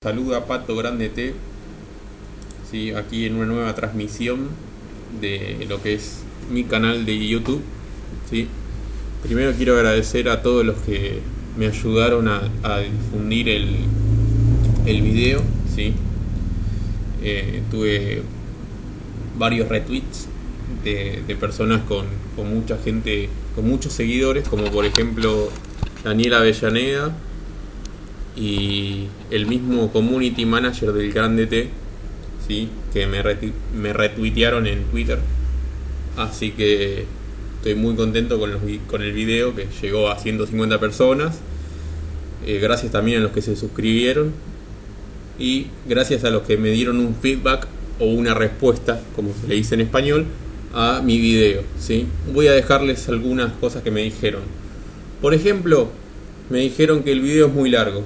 Saluda Pato Grande T, ¿sí? aquí en una nueva transmisión de lo que es mi canal de YouTube. ¿sí? Primero quiero agradecer a todos los que me ayudaron a, difundir el, el video. ¿sí? Eh, tuve varios retweets de, de personas con, con mucha gente, con muchos seguidores, como por ejemplo Daniela Avellaneda y el mismo community manager del Grande T, ¿sí? que me, me retuitearon en Twitter. Así que estoy muy contento con, los, con el video que llegó a 150 personas. Eh, gracias también a los que se suscribieron y gracias a los que me dieron un feedback o una respuesta, como se le dice en español, a mi video. ¿sí? Voy a dejarles algunas cosas que me dijeron. Por ejemplo, me dijeron que el video es muy largo.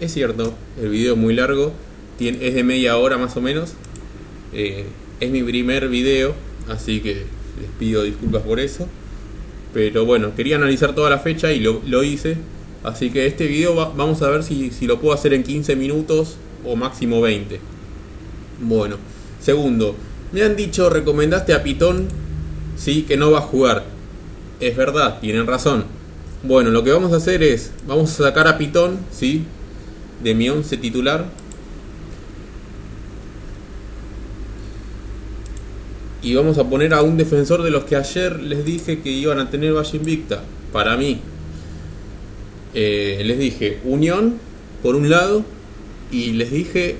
Es cierto, el video es muy largo, tiene, es de media hora más o menos. Eh, es mi primer video, así que les pido disculpas por eso. Pero bueno, quería analizar toda la fecha y lo, lo hice. Así que este video va, vamos a ver si, si, lo puedo hacer en 15 minutos o máximo 20. Bueno, segundo, me han dicho, recomendaste a Pitón, sí, que no va a jugar. Es verdad, tienen razón. Bueno, lo que vamos a hacer es, vamos a sacar a Pitón, sí, de mi 11 titular. Y vamos a poner a un defensor de los que ayer les dije que iban a tener Valle Invicta. Para mí. Eh, les dije Unión por un lado y les dije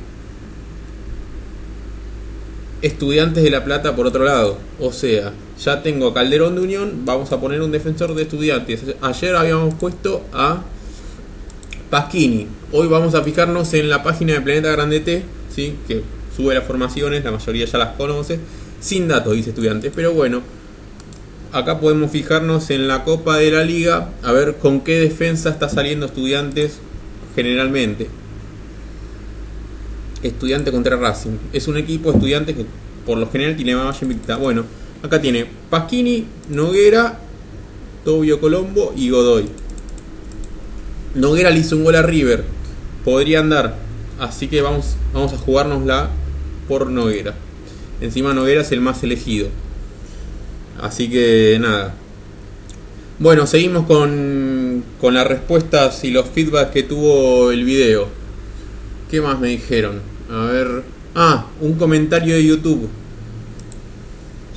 Estudiantes de La Plata por otro lado. O sea, ya tengo a Calderón de Unión, vamos a poner un defensor de Estudiantes. Ayer habíamos puesto a Pasquini. Hoy vamos a fijarnos en la página de Planeta Grande T, ¿sí? que sube las formaciones, la mayoría ya las conoce, sin datos, dice estudiantes. Pero bueno, acá podemos fijarnos en la Copa de la Liga, a ver con qué defensa está saliendo estudiantes generalmente. Estudiante contra Racing. Es un equipo estudiante que por lo general tiene más invicta. Bueno, acá tiene Pasquini, Noguera, Tobio Colombo y Godoy. Noguera le hizo un gol a River. Podría andar. Así que vamos, vamos a jugárnosla por Noguera. Encima Noguera es el más elegido. Así que nada. Bueno, seguimos con, con las respuestas y los feedbacks que tuvo el video. ¿Qué más me dijeron? A ver. Ah, un comentario de YouTube.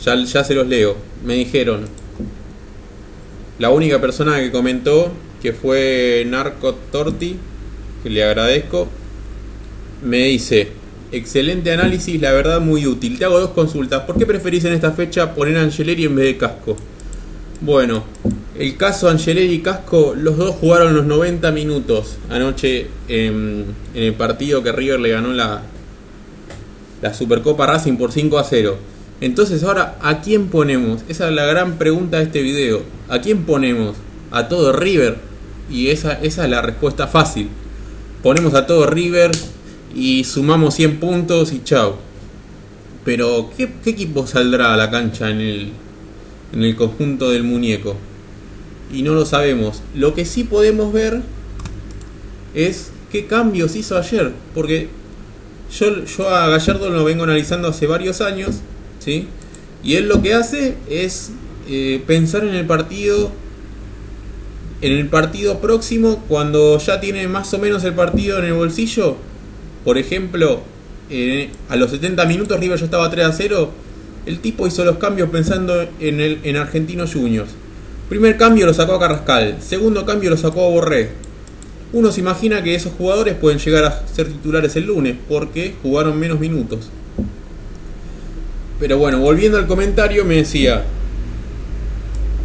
Ya, ya se los leo. Me dijeron. La única persona que comentó que fue Narco Torti, que le agradezco, me dice, excelente análisis, la verdad muy útil. Te hago dos consultas. ¿Por qué preferís en esta fecha poner Angeleri en vez de Casco? Bueno, el caso Angeleri y Casco, los dos jugaron los 90 minutos anoche en, en el partido que River le ganó la, la Supercopa Racing por 5 a 0. Entonces ahora, ¿a quién ponemos? Esa es la gran pregunta de este video. ¿A quién ponemos? ¿A todo River? Y esa, esa es la respuesta fácil. Ponemos a todo River y sumamos 100 puntos y chao. Pero, ¿qué, ¿qué, equipo saldrá a la cancha en el, en el conjunto del muñeco? Y no lo sabemos. Lo que sí podemos ver es qué cambios hizo ayer. Porque yo, yo a Gallardo lo vengo analizando hace varios años. ¿sí? Y él lo que hace es eh, pensar en el partido en el partido próximo, cuando ya tiene más o menos el partido en el bolsillo, por ejemplo, eh, a los 70 minutos River ya estaba 3 a 0, el tipo hizo los cambios pensando en, el, en Argentinos Juniors. Primer cambio lo sacó a Carrascal, segundo cambio lo sacó a Borré. Uno se imagina que esos jugadores pueden llegar a ser titulares el lunes porque jugaron menos minutos. Pero bueno, volviendo al comentario, me decía: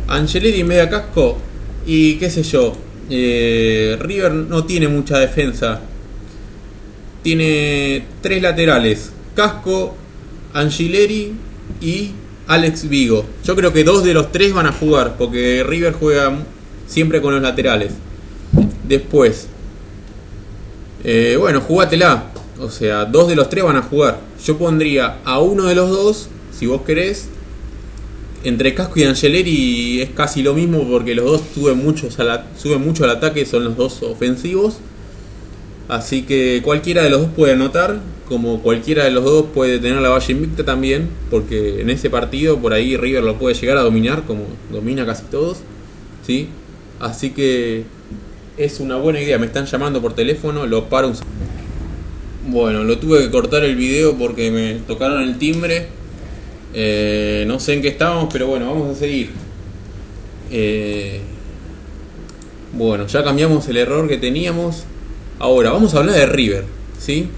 Angeleri media casco y qué sé yo, eh, River no tiene mucha defensa. Tiene tres laterales, Casco, Angileri y Alex Vigo. Yo creo que dos de los tres van a jugar, porque River juega siempre con los laterales. Después, eh, bueno, jugátela. O sea, dos de los tres van a jugar. Yo pondría a uno de los dos, si vos querés, entre Casco y Angeleri es casi lo mismo porque los dos suben suben mucho al ataque, son los dos ofensivos. Así que cualquiera de los dos puede anotar, como cualquiera de los dos puede tener la valla invicta también, porque en ese partido por ahí River lo puede llegar a dominar, como domina casi todos. ¿sí? Así que es una buena idea, me están llamando por teléfono, lo paro un Bueno, lo tuve que cortar el video porque me tocaron el timbre. Eh, no sé en qué estábamos, pero bueno, vamos a seguir. Eh, bueno, ya cambiamos el error que teníamos. Ahora, vamos a hablar de River, ¿sí?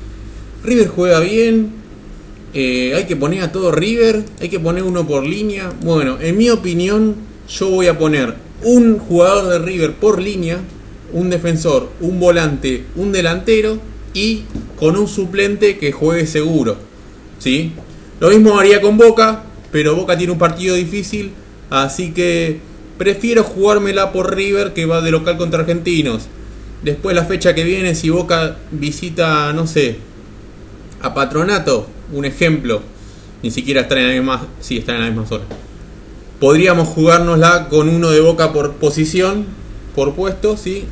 River juega bien, eh, hay que poner a todo River, hay que poner uno por línea. Bueno, en mi opinión, yo voy a poner un jugador de River por línea, un defensor, un volante, un delantero y con un suplente que juegue seguro. ¿sí? Lo mismo haría con Boca, pero Boca tiene un partido difícil, así que prefiero jugármela por River que va de local contra Argentinos. Después la fecha que viene, si Boca visita, no sé, a Patronato, un ejemplo, ni siquiera está en la misma, sí, está en la misma zona. Podríamos jugárnosla con uno de Boca por posición, por puesto, sí.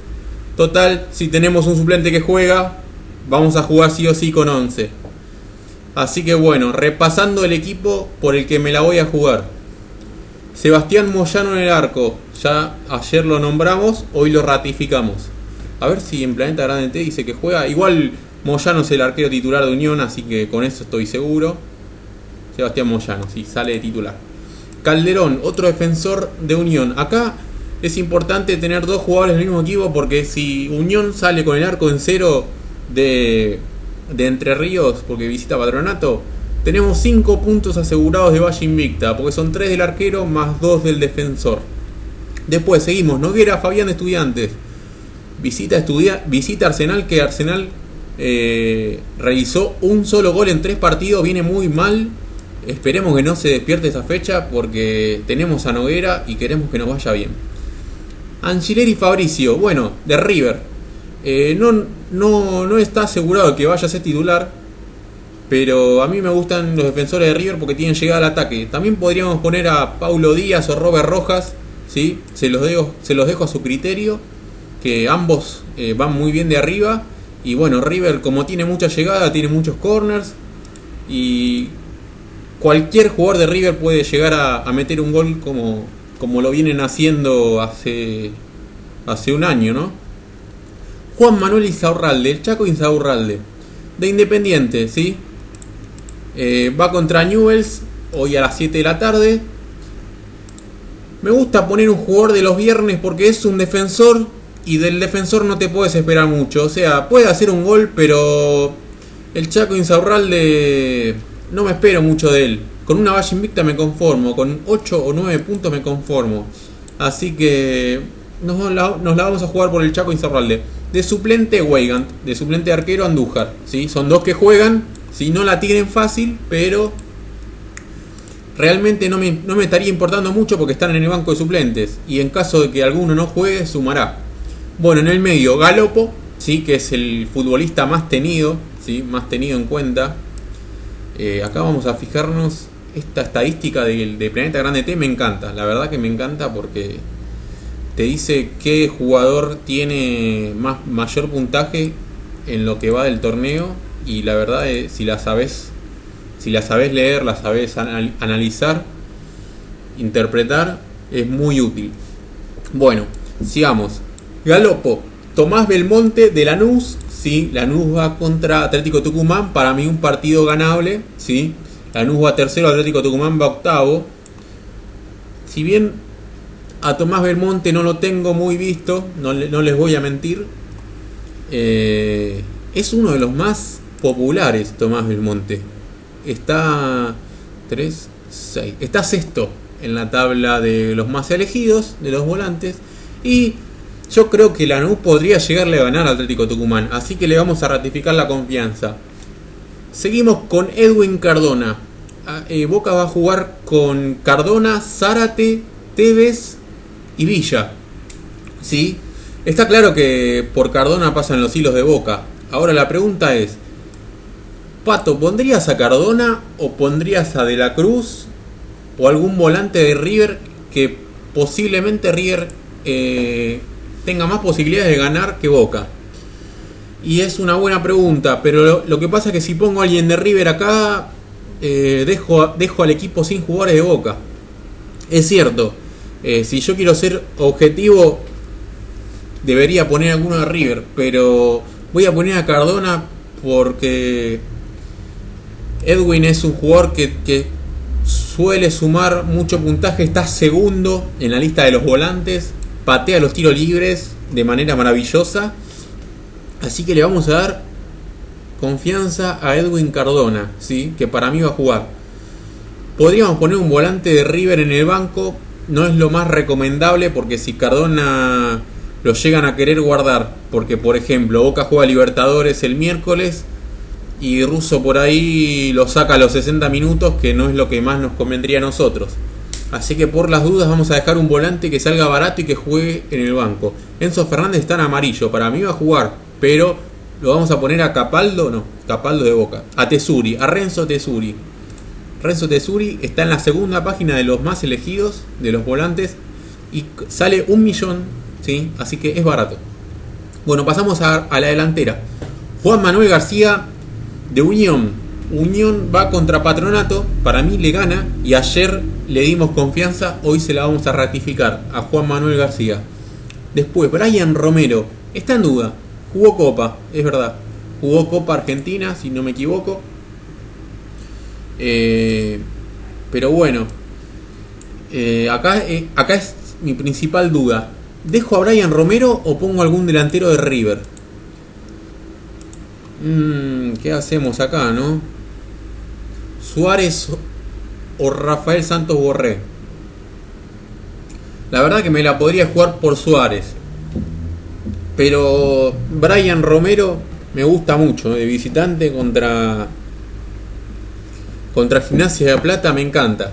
Total, si tenemos un suplente que juega, vamos a jugar sí o sí con 11. Así que bueno, repasando el equipo por el que me la voy a jugar. Sebastián Moyano en el arco. Ya ayer lo nombramos, hoy lo ratificamos. A ver si en Planeta Grande T dice que juega. Igual Moyano es el arquero titular de Unión, así que con eso estoy seguro. Sebastián Moyano, si sale de titular. Calderón, otro defensor de Unión. Acá es importante tener dos jugadores del mismo equipo porque si Unión sale con el arco en cero de, de Entre Ríos porque visita Patronato, tenemos 5 puntos asegurados de Valle Invicta porque son 3 del arquero más 2 del defensor. Después seguimos, Noguera Fabián de Estudiantes. Visita, estudia, visita Arsenal, que Arsenal eh, realizó un solo gol en tres partidos, viene muy mal. Esperemos que no se despierte esa fecha porque tenemos a Noguera y queremos que nos vaya bien. Angileri Fabricio, bueno, de River. Eh, no, no, no está asegurado que vaya a ser titular, pero a mí me gustan los defensores de River porque tienen llegada al ataque. También podríamos poner a Paulo Díaz o Robert Rojas, ¿sí? se, los dejo, se los dejo a su criterio que ambos eh, van muy bien de arriba. Y bueno, River como tiene mucha llegada, tiene muchos corners. Y cualquier jugador de River puede llegar a, meter un gol como, como lo vienen haciendo hace, hace un año, ¿no? Juan Manuel Insaurralde, el Chaco Insaurralde, de Independiente, ¿sí? Eh, va contra Newells hoy a las 7 de la tarde. Me gusta poner un jugador de los viernes porque es un defensor y del defensor no te puedes esperar mucho. O sea, puede hacer un gol, pero el Chaco Insaurralde no me espero mucho de él. Con una valla invicta me conformo, con 8 o 9 puntos me conformo. Así que nos la, vamos a jugar por el Chaco Insaurralde. De suplente Weigand, de suplente arquero Andújar. ¿sí? Son dos que juegan, si no la tienen fácil, pero realmente no me, no me estaría importando mucho porque están en el banco de suplentes. Y en caso de que alguno no juegue, sumará. Bueno, en el medio, Galopo, ¿sí? que es el futbolista más tenido, ¿sí? más tenido en cuenta. Eh, acá vamos a fijarnos, esta estadística de, Planeta Grande T me encanta, la verdad que me encanta porque te dice qué jugador tiene más, mayor puntaje en lo que va del torneo y la verdad es, si la sabes si la sabes leer, la sabes analizar, interpretar, es muy útil. Bueno, sigamos. Galopo, Tomás Belmonte de Lanús, sí, Lanús va contra Atlético Tucumán, para mí un partido ganable, sí. Lanús va tercero, Atlético Tucumán va octavo. Si bien a Tomás Belmonte no lo tengo muy visto, no, les voy a mentir, eh, es uno de los más populares Tomás Belmonte. Está 3, 6, está sexto en la tabla de los más elegidos, de los volantes, y yo creo que Lanús podría llegarle a ganar al Atlético Tucumán, así que le vamos a ratificar la confianza. Seguimos con Edwin Cardona. Ah, eh, Boca va a jugar con Cardona, Zárate, Tevez y Villa. ¿Sí? Está claro que por Cardona pasan los hilos de Boca. Ahora la pregunta es, Pato, ¿pondrías a Cardona o pondrías a De la Cruz o algún volante de River que posiblemente River eh, tenga más posibilidades de ganar que Boca. Y es una buena pregunta, pero lo, que pasa es que si pongo a alguien de River acá, eh, dejo, dejo al equipo sin jugadores de boca. Es cierto, eh, si yo quiero ser objetivo, debería poner alguno de River, pero voy a poner a Cardona porque Edwin es un jugador que, que suele sumar mucho puntaje, está segundo en la lista de los volantes, patea los tiros libres de manera maravillosa, así que le vamos a dar confianza a Edwin Cardona, ¿sí? que para mí va a jugar. Podríamos poner un volante de River en el banco, no es lo más recomendable porque si Cardona lo llegan a querer guardar, porque por ejemplo Boca juega Libertadores el miércoles y Russo por ahí lo saca a los 60 minutos, que no es lo que más nos convendría a nosotros. Así que por las dudas vamos a dejar un volante que salga barato y que juegue en el banco. Enzo Fernández está en amarillo, para mí va a jugar, pero lo vamos a poner a Capaldo, no, Capaldo de Boca, a Tesuri, a Renzo Tesuri. Renzo Tesuri está en la segunda página de los más elegidos, de los volantes, y sale un millón, ¿sí? así que es barato. Bueno, pasamos a, a la delantera. Juan Manuel García de Unión. Unión va contra Patronato, para mí le gana y ayer le dimos confianza, hoy se la vamos a ratificar a Juan Manuel García. Después, Brian Romero, está en duda, jugó Copa, es verdad, jugó Copa Argentina, si no me equivoco. Eh, pero bueno, eh, acá, eh, acá es mi principal duda. ¿Dejo a Brian Romero o pongo algún delantero de River? Mm, ¿Qué hacemos acá, no? Suárez o Rafael Santos Borré. La verdad que me la podría jugar por Suárez. Pero Brian Romero me gusta mucho. De visitante contra. Contra Gimnasia de Plata me encanta.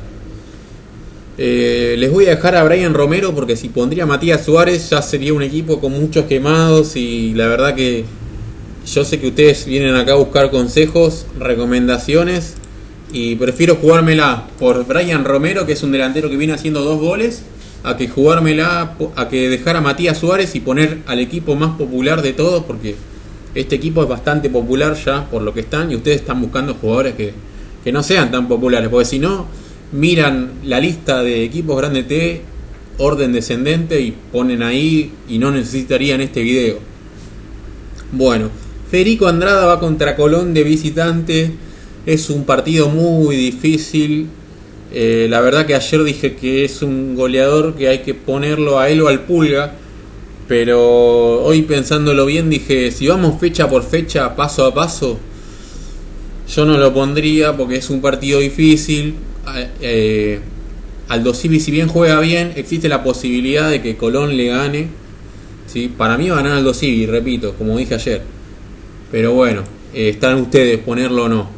Eh, les voy a dejar a Brian Romero porque si pondría a Matías Suárez ya sería un equipo con muchos quemados y la verdad que yo sé que ustedes vienen acá a buscar consejos, recomendaciones y prefiero jugármela por Brian Romero, que es un delantero que viene haciendo dos goles, a que jugármela, a que dejar a Matías Suárez y poner al equipo más popular de todos, porque este equipo es bastante popular ya por lo que están y ustedes están buscando jugadores que, que no sean tan populares, porque si no, miran la lista de equipos grande T, orden descendente y ponen ahí y no necesitarían este video. Bueno, Federico Andrada va contra Colón de visitante. Es un partido muy difícil. Eh, la verdad que ayer dije que es un goleador que hay que ponerlo a él o al pulga. Pero hoy pensándolo bien dije, si vamos fecha por fecha, paso a paso, yo no lo pondría porque es un partido difícil. Eh, Aldo Civi si bien juega bien, existe la posibilidad de que Colón le gane. ¿sí? Para mí va a ganar Aldo Civi, repito, como dije ayer. Pero bueno, eh, están ustedes ponerlo o no.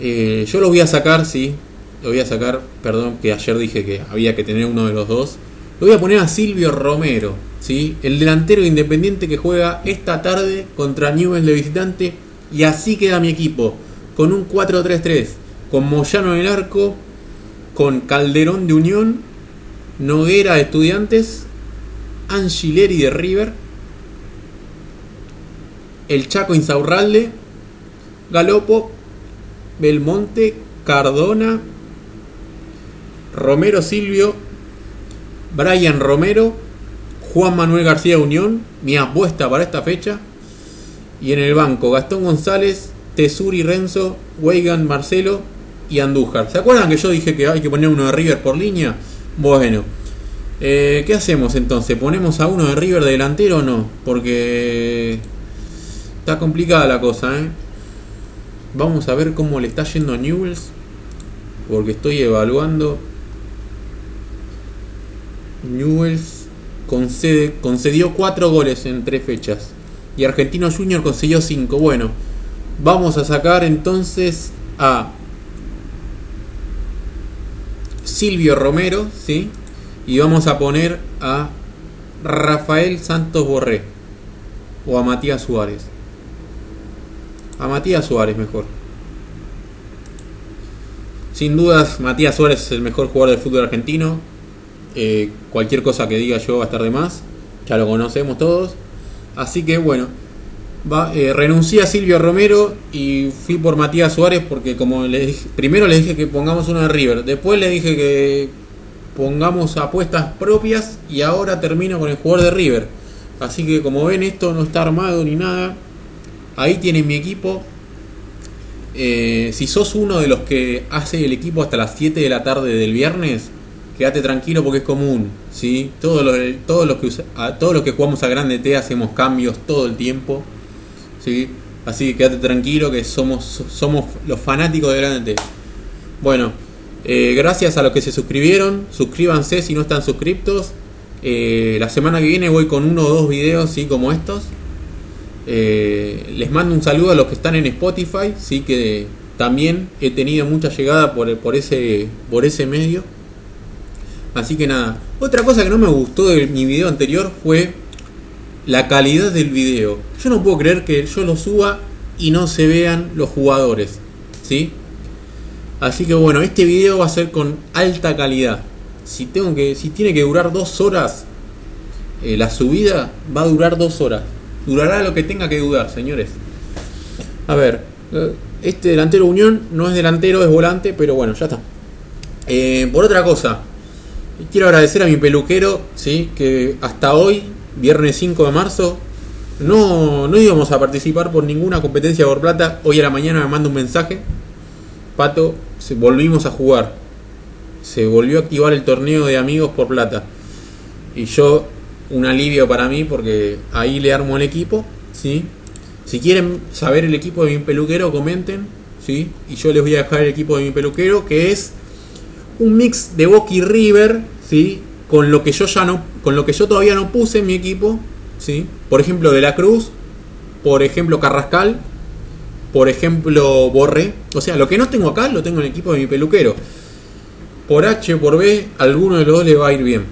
Eh, yo lo voy a sacar, sí. Lo voy a sacar, perdón, que ayer dije que había que tener uno de los dos. Lo voy a poner a Silvio Romero, ¿sí? el delantero independiente que juega esta tarde contra Newell de visitante. Y así queda mi equipo, con un 4-3-3, con Moyano en el arco, con Calderón de Unión, Noguera de Estudiantes, Angileri de River el Chaco Insaurralde, Galopo, Belmonte, Cardona, Romero Silvio, Brian Romero, Juan Manuel García Unión, mi apuesta para esta fecha. Y en el banco, Gastón González, Tesuri Renzo, Weigan Marcelo y Andújar. ¿Se acuerdan que yo dije que hay que poner uno de River por línea? Bueno, eh, ¿qué hacemos entonces? ¿Ponemos a uno de River de delantero o no? Porque Está complicada la cosa, ¿eh? Vamos a ver cómo le está yendo a Newells. Porque estoy evaluando. Newells concedió 4 goles en 3 fechas. Y Argentino Junior consiguió 5. Bueno, vamos a sacar entonces a Silvio Romero, ¿sí? Y vamos a poner a Rafael Santos Borré. O a Matías Suárez. A Matías Suárez mejor. Sin dudas, Matías Suárez es el mejor jugador del fútbol argentino. Eh, cualquier cosa que diga yo va a estar de más. Ya lo conocemos todos. Así que bueno, Va, eh, renuncié a Silvio Romero y fui por Matías Suárez porque como les dije, primero les dije que pongamos uno de River, después les dije que pongamos apuestas propias y ahora termino con el jugador de River. Así que como ven esto no está armado ni nada. Ahí tienen mi equipo. Eh, si sos uno de los que hace el equipo hasta las 7 de la tarde del viernes, quédate tranquilo porque es común. ¿sí? Todos, los, todos, los que, todos los que jugamos a Grande T hacemos cambios todo el tiempo. ¿Sí? Así que quédate tranquilo que somos, somos los fanáticos de Grande. Bueno, eh, gracias a los que se suscribieron. Suscríbanse si no están suscriptos. Eh, la semana que viene voy con uno o dos videos ¿sí? como estos. Eh, les mando un saludo a los que están en Spotify, sí que también he tenido mucha llegada por, por, ese, por ese medio. Así que nada, otra cosa que no me gustó de mi video anterior fue la calidad del video. Yo no puedo creer que yo lo suba y no se vean los jugadores, ¿sí? Así que bueno, este video va a ser con alta calidad. Si tengo que, si tiene que durar dos horas, eh, la subida va a durar dos horas. Durará lo que tenga que dudar, señores. A ver, eh, este delantero Unión no es delantero, es volante, pero bueno, ya está. Eh, por otra cosa, quiero agradecer a mi peluquero, ¿sí? que hasta hoy, viernes 5 de marzo, no, no íbamos a participar por ninguna competencia por plata. Hoy a la mañana me manda un mensaje. Pato, volvimos a jugar. Se volvió a activar el torneo de amigos por plata. Y yo un alivio para mí porque ahí le armo el equipo, ¿sí? Si quieren saber el equipo de mi peluquero, comenten, ¿sí? Y yo les voy a dejar el equipo de mi peluquero, que es un mix de Boca y River, ¿sí? Con lo que yo ya no, con lo que yo todavía no puse en mi equipo, ¿sí? Por ejemplo, De la Cruz, por ejemplo, Carrascal, por ejemplo, Borré. O sea, lo que no tengo acá lo tengo en el equipo de mi peluquero. Por H, por B, alguno de los dos le va a ir bien.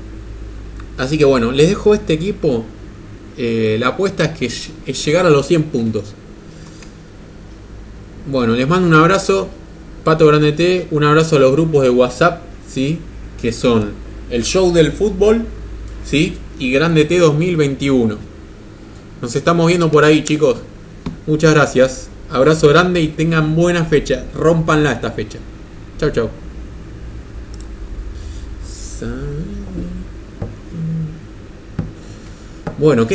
Así que bueno, les dejo este equipo. Eh, la apuesta es que es llegar a los 100 puntos. Bueno, les mando un abrazo. Pato Grande T, un abrazo a los grupos de WhatsApp, ¿sí? Que son el show del fútbol, ¿sí? Y Grande T 2021. Nos estamos viendo por ahí, chicos. Muchas gracias. Abrazo grande y tengan buena fecha. Rompanla esta fecha. Chau, chau. Bueno, ¿qué